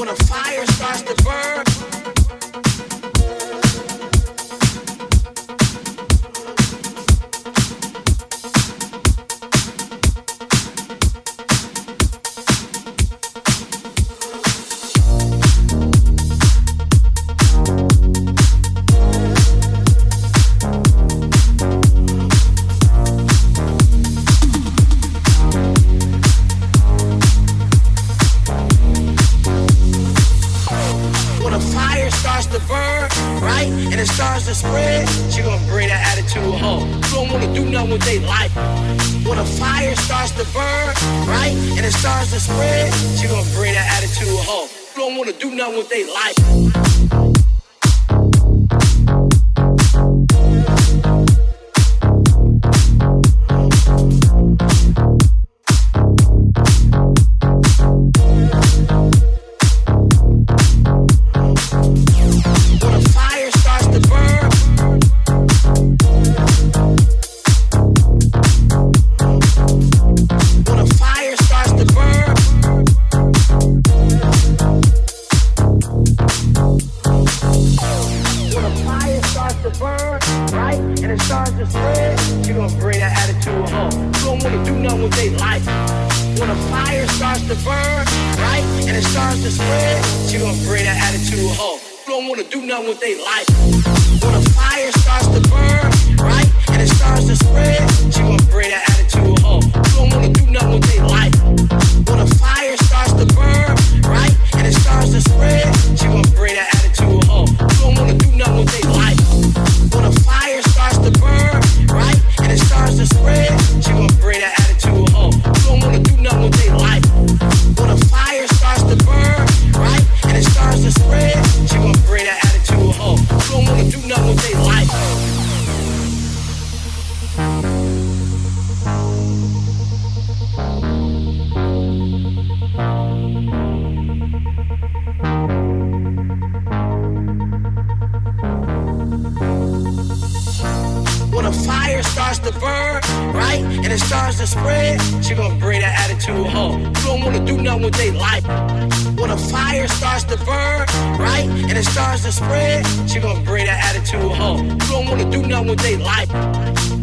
When a fire starts to burn. Spread, she gonna bring that attitude home. You don't wanna do nothing with their life. When a fire starts to burn, right, and it starts to spread, she gonna bring that attitude home. You don't wanna do nothing with their life.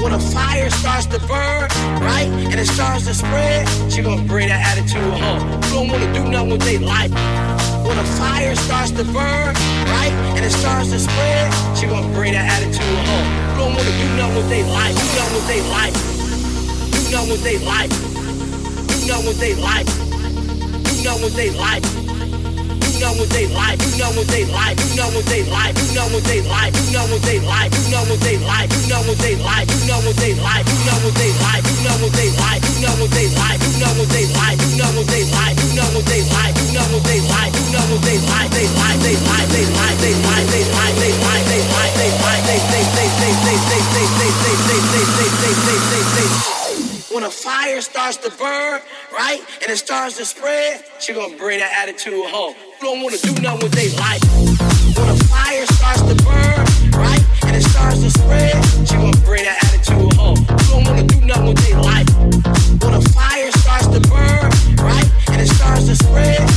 When a fire starts to burn, right, and it starts to spread, she gonna bring that attitude home. You don't wanna do nothing with their life. When a fire starts to burn, right, and it starts to spread, she gonna bring that attitude home. You don't wanna do nothing with their life. Do nothing with their life. You know what they like. You know what they like. You know what they like. You know what they like. You know what they like. You know what they like. You know what they like. You know what they like. You know what they like. You know what they like. You know what they like. You know what they like. You know what they like. You know what they like. You know what they like. You know what they like. You know what they like. You know what they like. You know what they like. They like. They like. They like. They like. They like. They like. They like. They like. They they they they they they they they they they they they they they they when a fire starts to burn, right, and it starts to spread, she gonna bring that attitude home. You don't wanna do nothing with their life. When a fire starts to burn, right, and it starts to spread, she gonna bring that attitude home. You don't wanna do nothing with their life. When a fire starts to burn, right, and it starts to spread,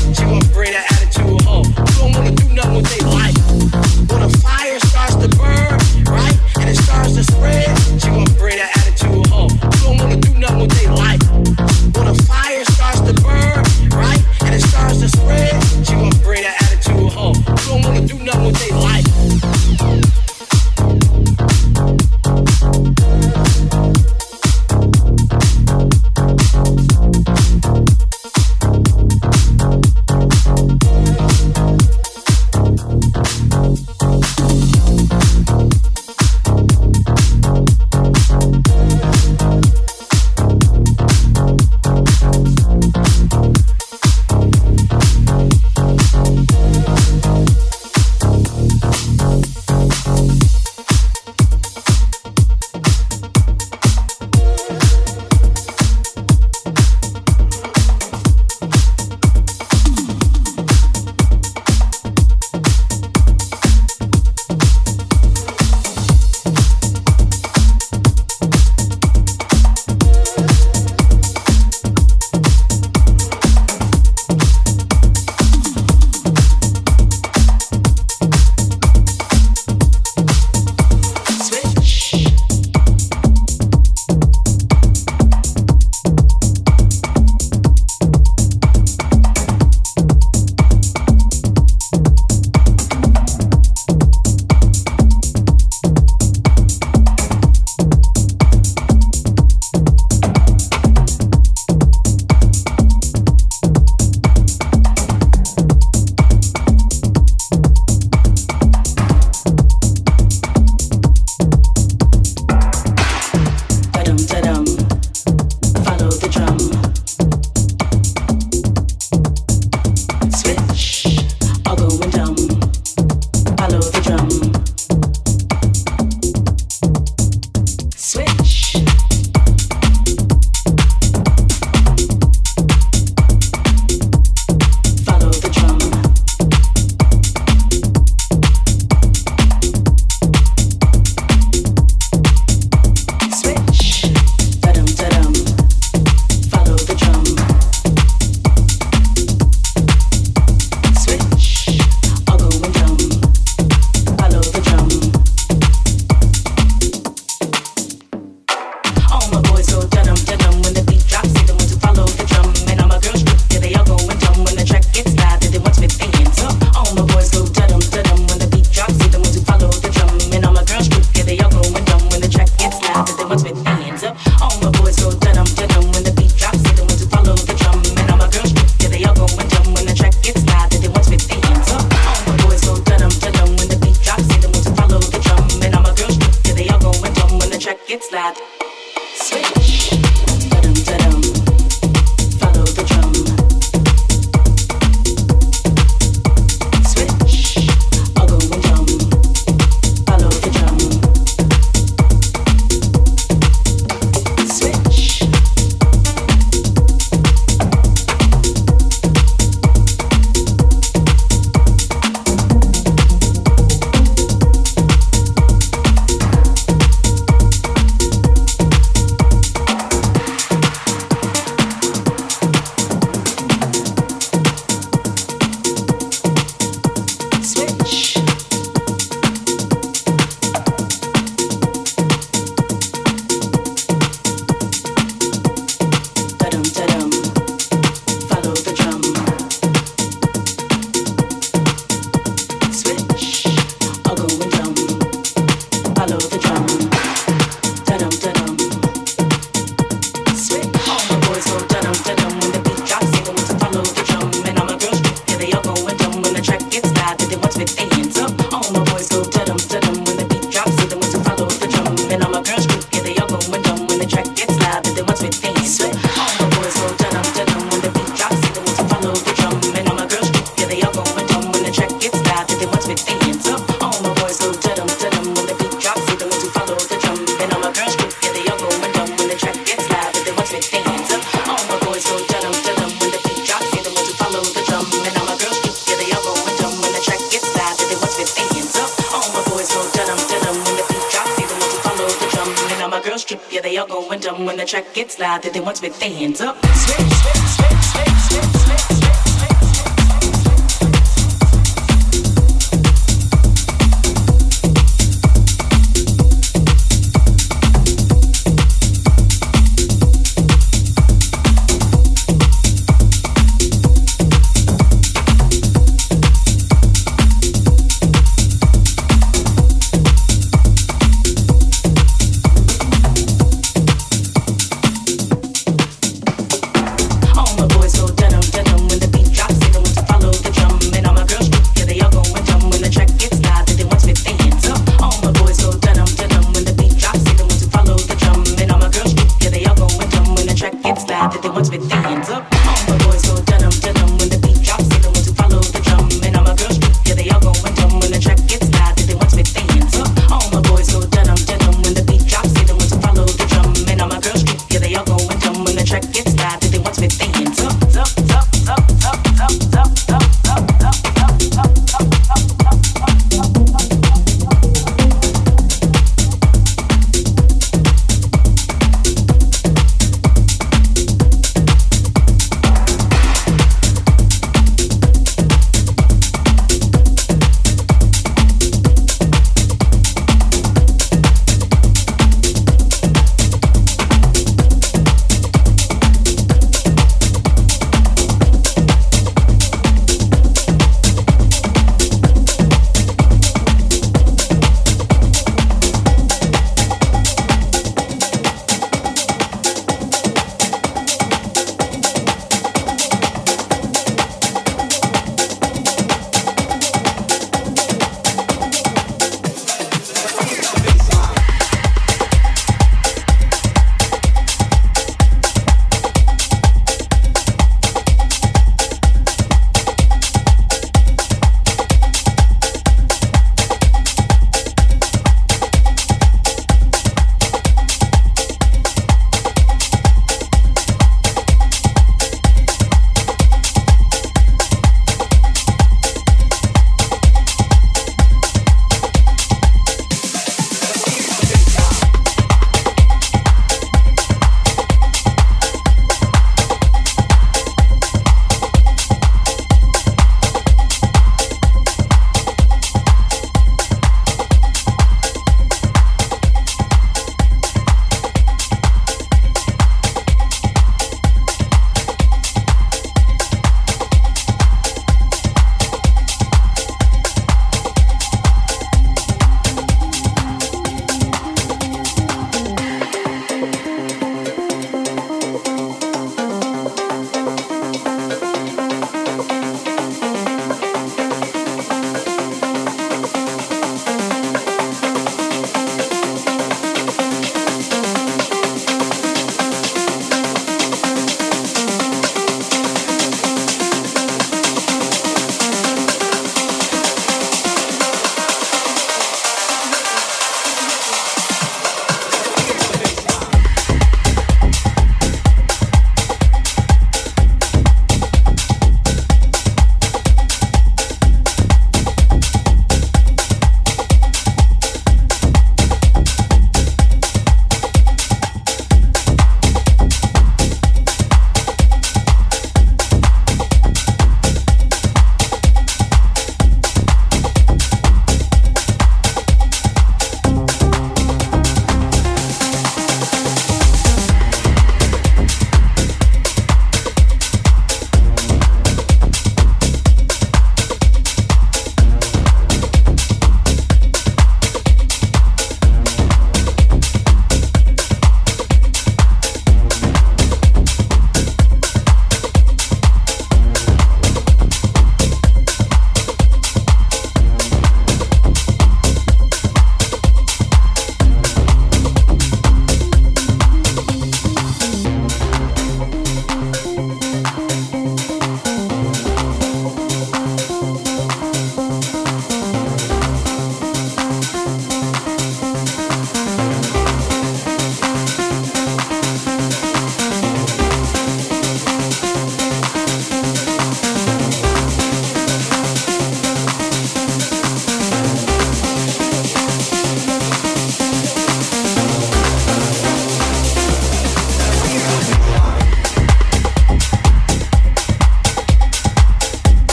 they all going dumb when the track gets loud. That they want to put their hands up.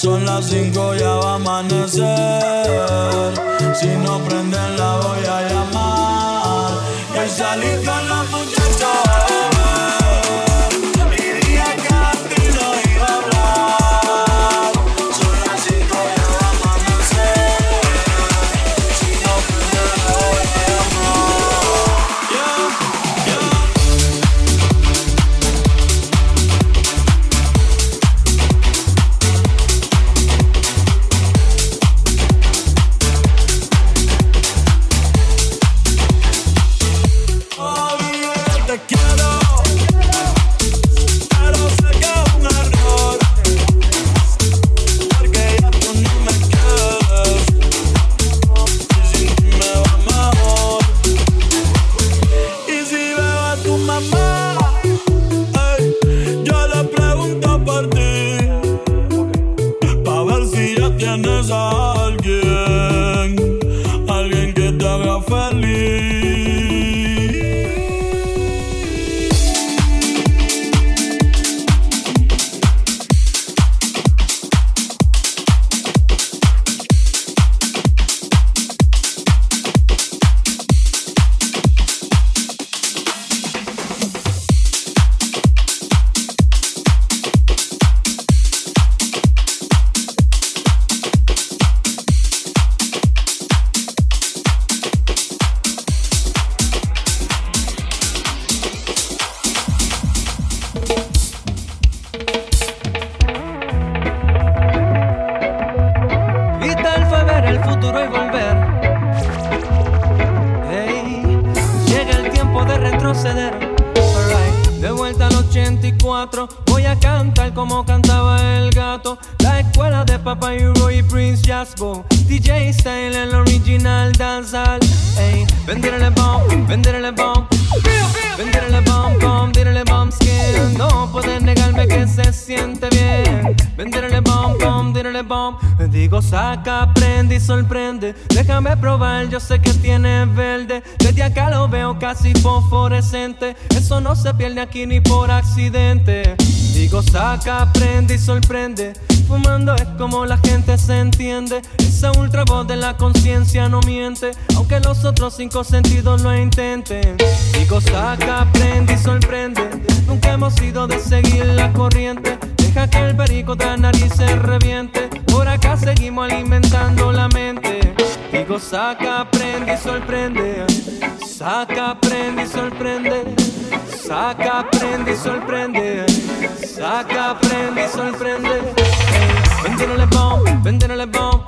Son las 5, ya va a amanecer. Si no prenden, la voy a llamar. Que salí con la muchacha. வெந்திரள பாம் வெந்திரள பாம் aquí ni por accidente. Digo, saca, aprende y sorprende. Fumando es como la gente se entiende. Esa ultra voz de la conciencia no miente, aunque los otros cinco sentidos lo intenten. Digo, saca, aprende y sorprende. Nunca hemos sido de seguir la corriente. Deja que el perico de la nariz se reviente. Por acá seguimos alimentando la mente. Digo, saca, aprende y sorprende. Saca, aprende y sorprende. Saca, aprende y sorprende. Saca, aprende y sorprende. Vendele bomb, vendele bomb.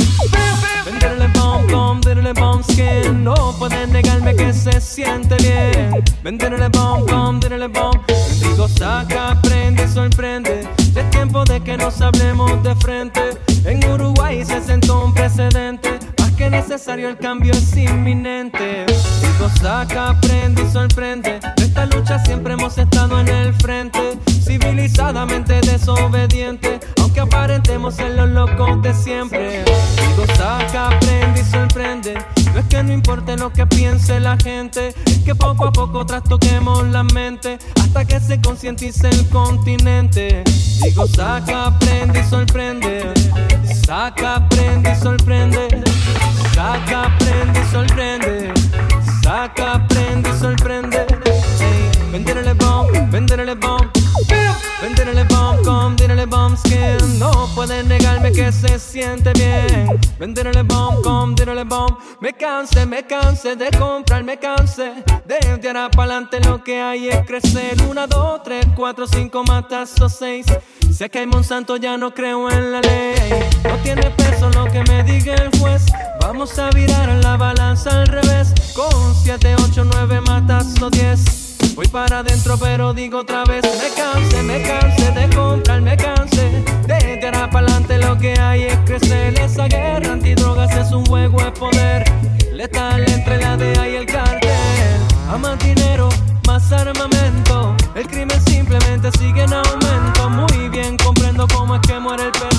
Vendele bomb, bomb, vendele bomb skin. No pueden negarme que se siente bien. Vendele bomb, bomb, vendele bomb. Digo, saca, aprende y sorprende. Es tiempo de que nos hablemos de frente. En Uruguay se sentó un precedente que necesario, el cambio es inminente. Digo, saca, aprende y sorprende. De esta lucha siempre hemos estado en el frente, civilizadamente desobediente, aunque aparentemos ser los locos de siempre. Digo, saca, aprende y sorprende. No es que no importe lo que piense la gente, es que poco a poco trastoquemos la mente hasta que se concientice el continente. Digo, saca, aprende y sorprende. Saca, aprende y sorprende. Saca, aprende y sorprende. Saca, aprende y sorprende. Hey, vendérele bomb, vendérele bomb. Vendérele bomb, skin. No pueden negarme que se siente bien. Vendérele bomb, com, dínele bomb. Me canse, me canse de comprar, me canse. De ahora para adelante lo que hay es crecer. Una, dos, tres, cuatro, cinco, matazos, seis. Sé que hay Monsanto, ya no creo en la ley. No tiene peso lo que me diga el juez. Vamos a virar la balanza al revés. Con 7, 8, 9 matas o 10. Voy para adentro, pero digo otra vez: Me canse, me canse de comprar, me canse. De ahora para adelante lo que hay es crecer. Esa guerra antidrogas es un juego de poder. Letal entre la DEA y el cartel. A más dinero, más armamento. El crimen simplemente sigue en aumento. Muy bien, comprendo cómo es que muere el pez.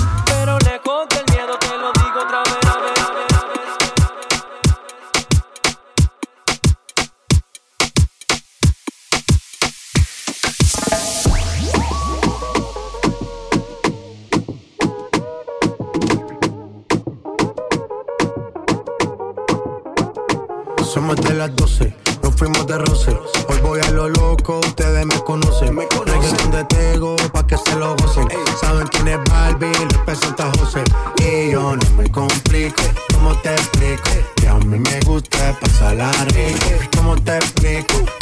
Más de las 12 nos fuimos de roce. Hoy voy a lo loco, ustedes me conocen. Me conocen de Tego, pa' que se lo gocen. Saben quién es Barbie, representa a José. Y yo no me complico, ¿cómo te explico? Que a mí me gusta pasarla rico. ¿Cómo te explico?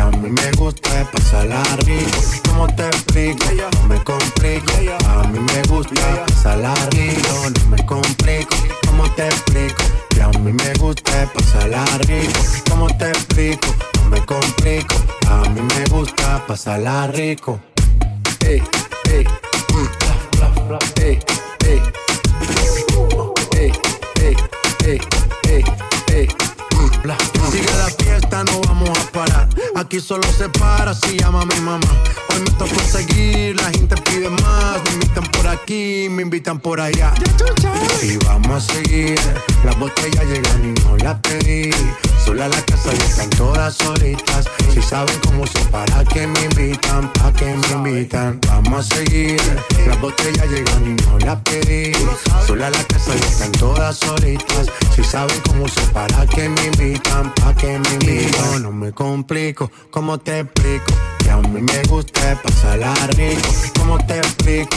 A mí me gusta pasarla rico. ¿Cómo te explico? No me complico. A mí me gusta pasarla rico. No me complico. ¿Cómo te explico? Que a mí me gusta pasarla rico. ¿Cómo te explico? No me complico. A mí me gusta pasarla rico. Ey, ey, mm, ey. Ey, ey, ey, ey, ey. Sigue la fiesta, no vamos a parar. Aquí solo se para si llama mi mamá. Hoy me tocó seguir, la gente pide más. Me invitan por aquí, me invitan por allá. Y vamos a seguir. Las botellas llegan y no las pedí. Sola la casa y están todas solitas. Si saben cómo se para que me invitan, pa' que me invitan. Vamos a seguir. Las botellas llegan y no las pedí. Sola la casa y están todas solitas. Si saben cómo se para que me invitan, pa' que me invitan. No me complico, ¿cómo te explico? Que a mí me gusta pasarla rico. ¿Cómo te explico?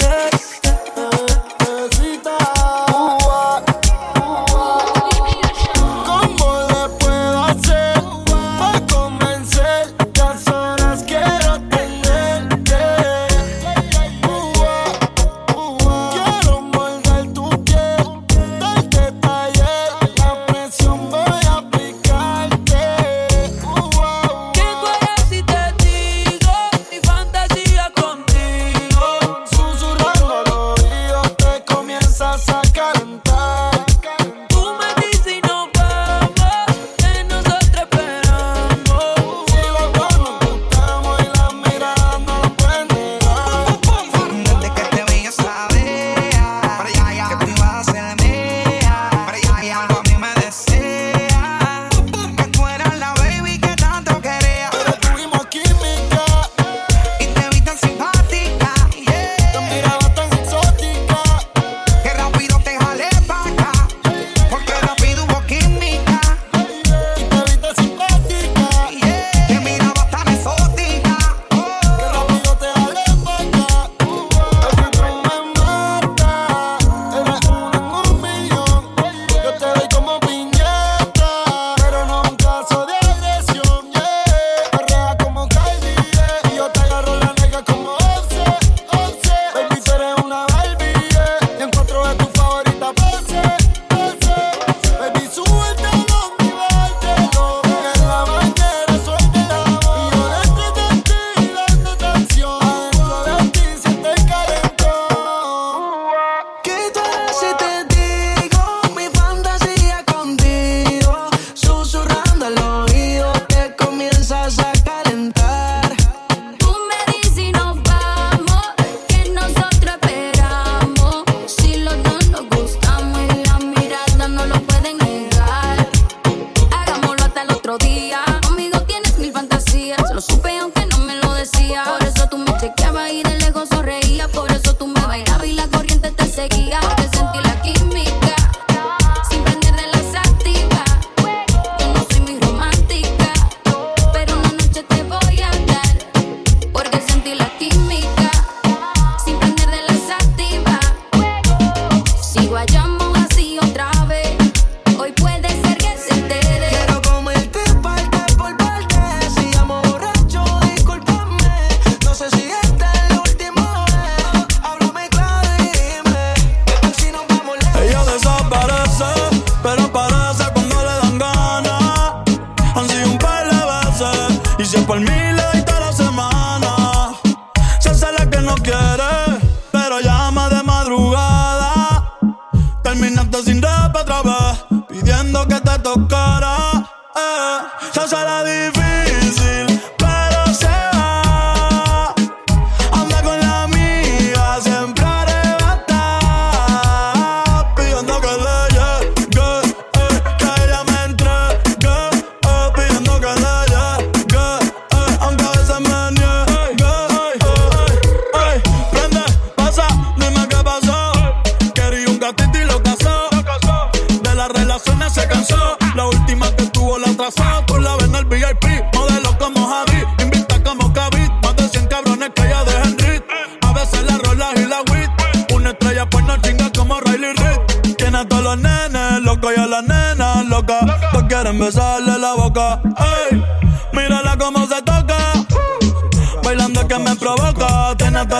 amazing.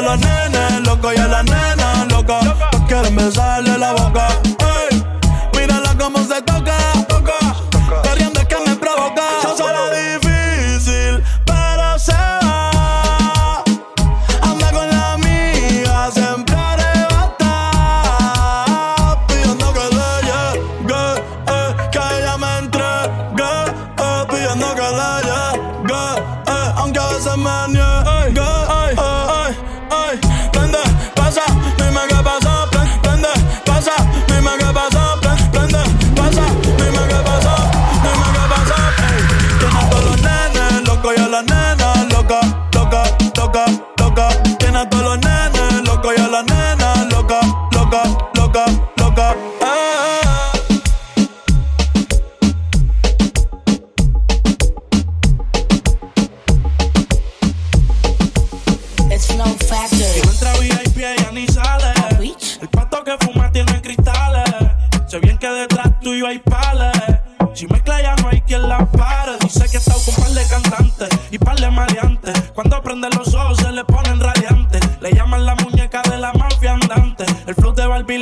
Los nenes locos y a la nena loca. quieren besarle la boca.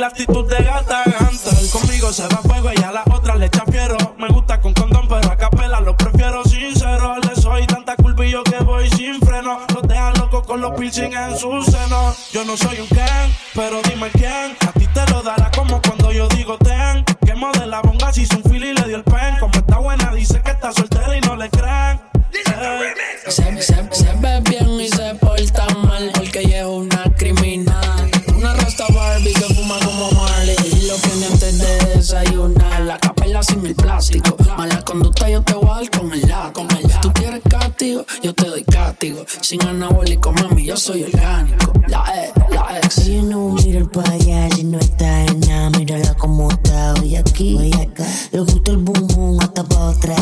La actitud de gata ganta. Conmigo se da fuego y a la otra le echa fiero. Me gusta con condón, pero a capela lo prefiero sincero. Le soy tanta culpa que voy sin freno. Los dejan locos con los piercing en su seno. Yo no soy un Ken, pero dime quién. A ti te lo dará como cuando yo digo ten. Que la bonga si hizo un fili castigo, yo te doy castigo. Sin anabólico, mami, yo soy orgánico. La E, la ex. You no mira el allá y no está en nada. Mírala como está hoy aquí, hoy acá. Le gusta el boom boom hasta pa' otra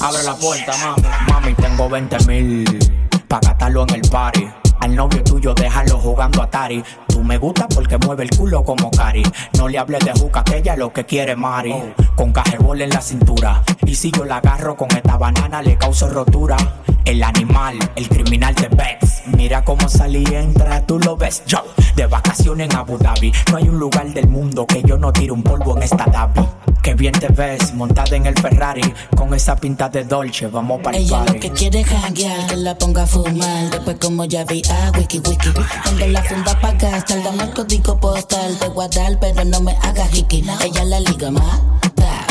Abre la puerta, mami. Mami, tengo 20 mil. Pa' gastarlo en el party. Al novio tuyo déjalo jugando a Atari. Tú me gusta porque mueve el culo como Cari. No le hables de juca que ella lo que quiere Mari. Con cajebol en la cintura. Y si yo la agarro con esta banana le causo rotura. El animal, el criminal de Bex. Mira cómo salí entra, tú lo ves. Yo, de vacaciones en Abu Dhabi. No hay un lugar del mundo que yo no tire un polvo en esta Dhabi. Que bien te ves montada en el Ferrari con esa pinta de Dolce, vamos para el Ella lo que quiere es janguear, que la ponga a fumar. Después como ya vi a wiki wiki. Tengo la funda pa' dame el código postal de guardar, pero no me haga hiki. Ella la liga más,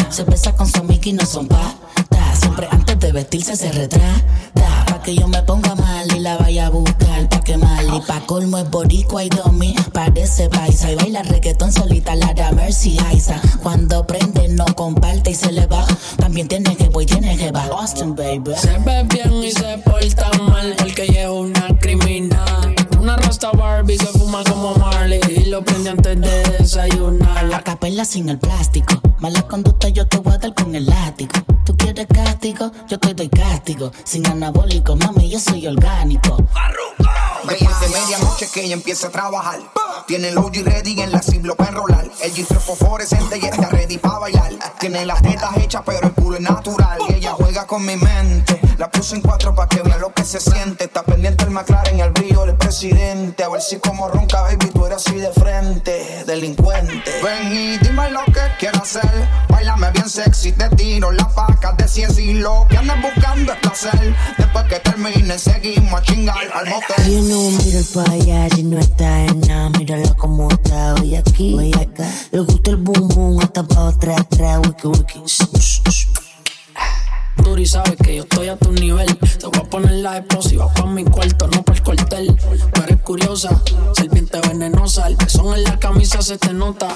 se besa con su y no son pa' Siempre antes de vestirse se retrata. Pa' que yo me ponga mal y la vaya a buscar pa' que mal. Y pa' colmo es boricua y domi. Parece paisa y baila reggaetón solita. La da Mercy Aiza. Cuando prende no comparte y se le va. También tiene que voy, tiene que va. Austin, baby. Se ve bien y se porta mal porque lleva una criminal. Rasta Barbie que fuma como Marley y lo prende antes de desayunar. La capela sin el plástico. Mala conducta yo te voy a dar con el látigo. Tú quieres castigo, yo te doy castigo. Sin anabólico, mami, yo soy orgánico. Después de medianoche que ella empieza a trabajar. Tiene el OG ready en la ciblo para enrolar. El G3 fosforescente y está ready para bailar. Tiene las tetas hechas, pero el culo es natural. Y ella juega con mi mente. La puse en cuatro para que vea lo que se siente. Está pendiente el McLaren el brillo del presidente. A ver si como ronca, baby, tú eres así de frente. Delincuente. Ven y dime lo que quiero hacer. Bailame bien sexy, te tiro la faca de ciencia y lo que andas buscando es placer. Después que termine, seguimos a chingar al motel no mira el payaso y no está en nada como está hoy aquí. Hoy acá. Le gusta el boom boom, hasta pa' otra atrás, wiki wiki. Duri sabes que yo estoy a tu nivel. Te voy a poner la explosiva pa' mi cuarto, no pa' el cuartel. Tú eres curiosa, serpiente venenosa. El pezón en la camisa se te nota.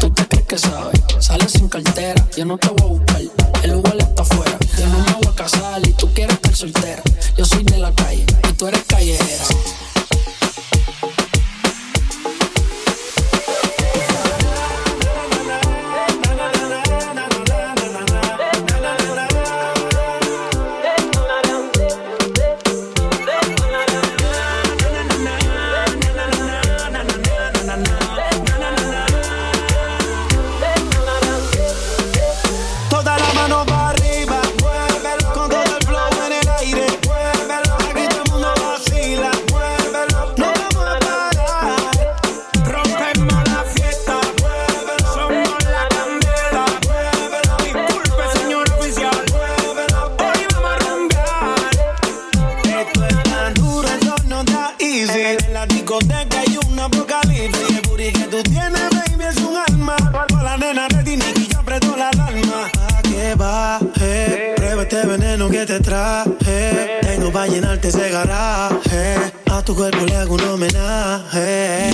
Tú te crees que sabes, sales sin cartera. Yo no te voy a buscar, el lugar está afuera. Yo no me voy a casar y tú quieres estar soltera. Yo soy de la calle y tú eres callejera. este traje. Tengo para llenarte ese garaje. A tu cuerpo le hago un homenaje.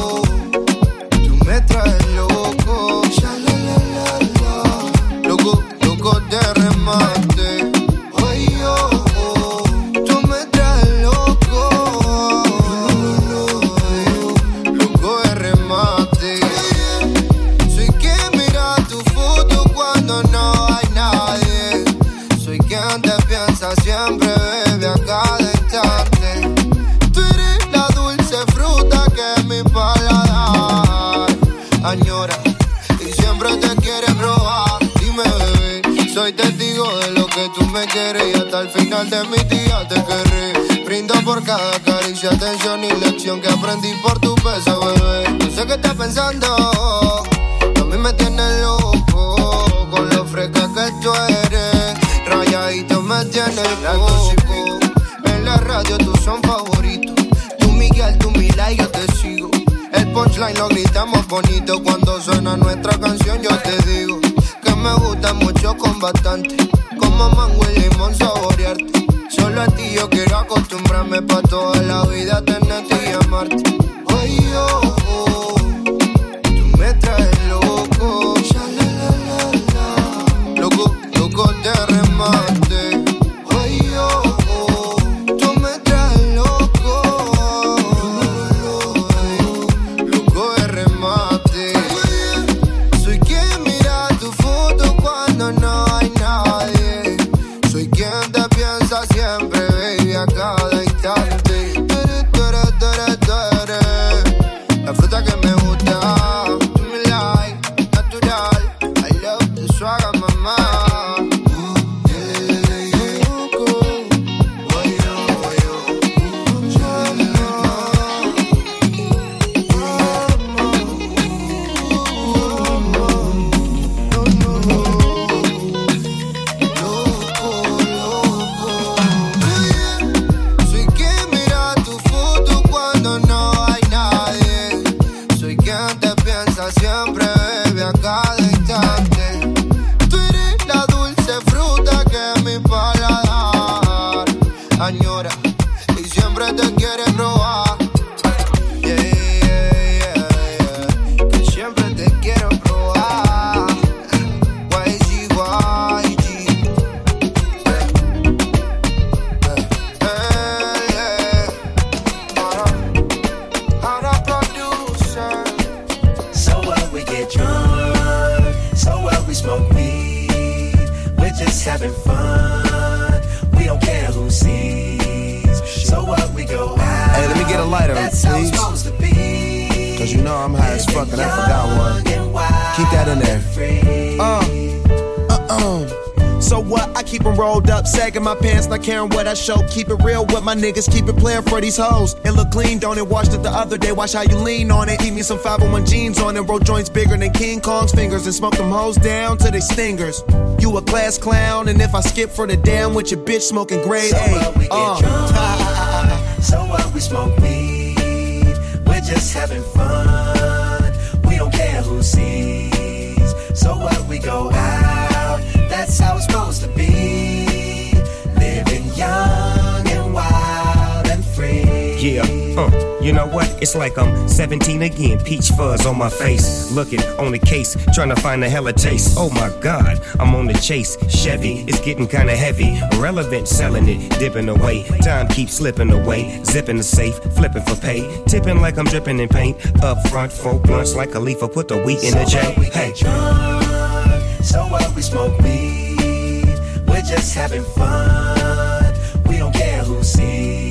metralha. cada caricia, atención y lección que aprendí por tu peso, bebé. Yo sé que estás pensando, a mí me tienes loco, con lo fresca que tú eres, rayadito me tienes loco. En la radio tú son favoritos, tú Miguel, tú Mila y yo te sigo. El punchline lo gritamos bonito, cuando suena nuestra canción yo te digo que me gusta mucho con bastante Keep it real with my niggas, keep it playing for these hoes. It look clean, don't it? Washed it the other day, watch how you lean on it. Eat me some 501 jeans on it, roll joints bigger than King Kong's fingers, and smoke them hoes down to they stingers. You a class clown, and if I skip for the damn with your bitch smoking grade So A. what we get Uh. drunk, so what we smoke weed. We're just having fun. We don't care who sees. So what we go out. That's how it's supposed to be. Uh, you know what? It's like I'm 17 again, peach fuzz on my face. Looking on the case, trying to find a hella taste. Oh my god, I'm on the chase. Chevy, it's getting kinda heavy. Relevant, selling it, dipping away. Time keeps slipping away. Zipping the safe, flipping for pay. Tipping like I'm dripping in paint. Up front, four blunts like a leaf, put the wheat in the So J. what we Hey. get drunk, so what we smoke weed. We're just having fun. We don't care who sees.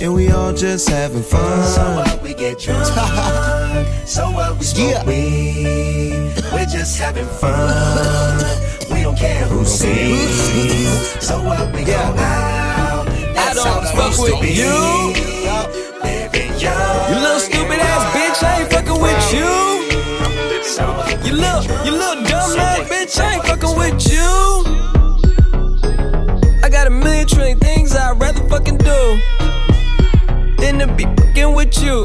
and we all just having fun. So what we get drunk. so what we smoke weed. We're just having fun. We don't care who sees. So what we go out. That's I how don't it's fuck supposed to with be. you. Living young. You little stupid ass bitch, I ain't fucking with you. You little, you little dumb ass bitch, I ain't fucking with you. I got a million trillion things I'd rather fucking do than to be fucking with you.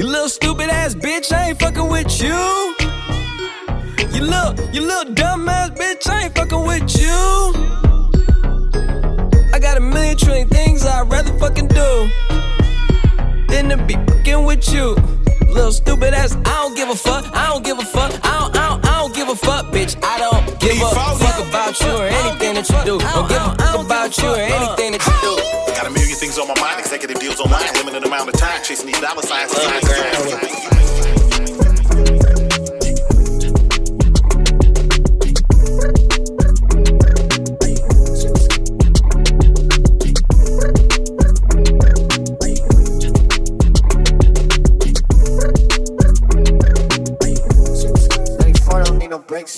You little stupid ass bitch, I ain't fucking with you. You little, you little dumb ass bitch, I ain't fucking with you. I got a million trillion things I'd rather fucking do than to be fucking with you. Little stupid ass, I don't give a fuck, I don't give a fuck, I don't, I don't, I don't give a fuck, bitch. I don't give a fuck about you or anything that you do. Don't give a fuck about you or anything that you do. On my mind, executive deals online, limited amount of time, chasing these dollar signs.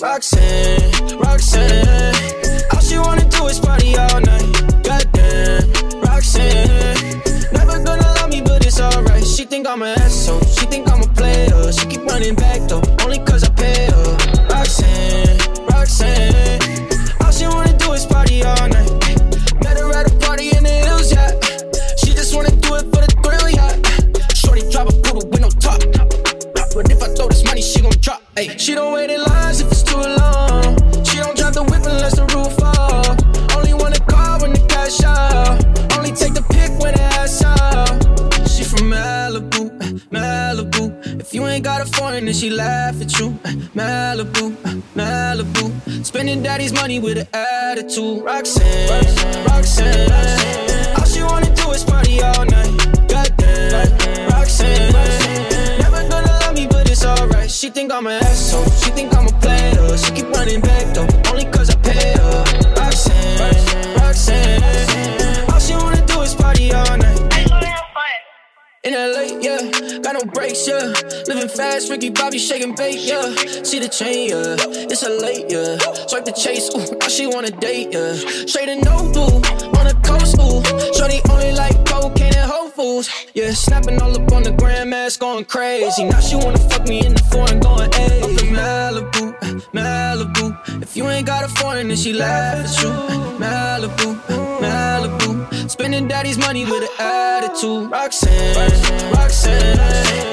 Roxanne, Roxanne, all she wanna do is party all night. Think I'm an asshole, she think I'm a player. She keep running back though, only cause I pay her. Roxanne, Roxanne, all she wanna do is party all night. Met her at a party in the hills, yeah. She just wanna do it for the thrill, yeah. Shorty drive a poodle with no top. But if I throw this money, she gon' drop. Ay, she don't wait in lines she laugh at you. Eh, Malibu, eh, Malibu. Spending daddy's money with an attitude. Roxanne, Roxanne, Roxanne. Fast, Ricky Bobby shaking bait, yeah. See the chain, yeah. It's a late, yeah. Swipe the chase, ooh, now she wanna date, yeah. Straight and no boo, on the coast, ooh. Shorty only like cocaine and Whole Foods, yeah. Snapping all up on the grandmas, going crazy. Now she wanna fuck me in the foreign, going hey. Up in Malibu, Malibu. If you ain't got a foreign, then she laugh at you. Malibu, Malibu. Spending daddy's money with an attitude. Roxanne, Roxanne. She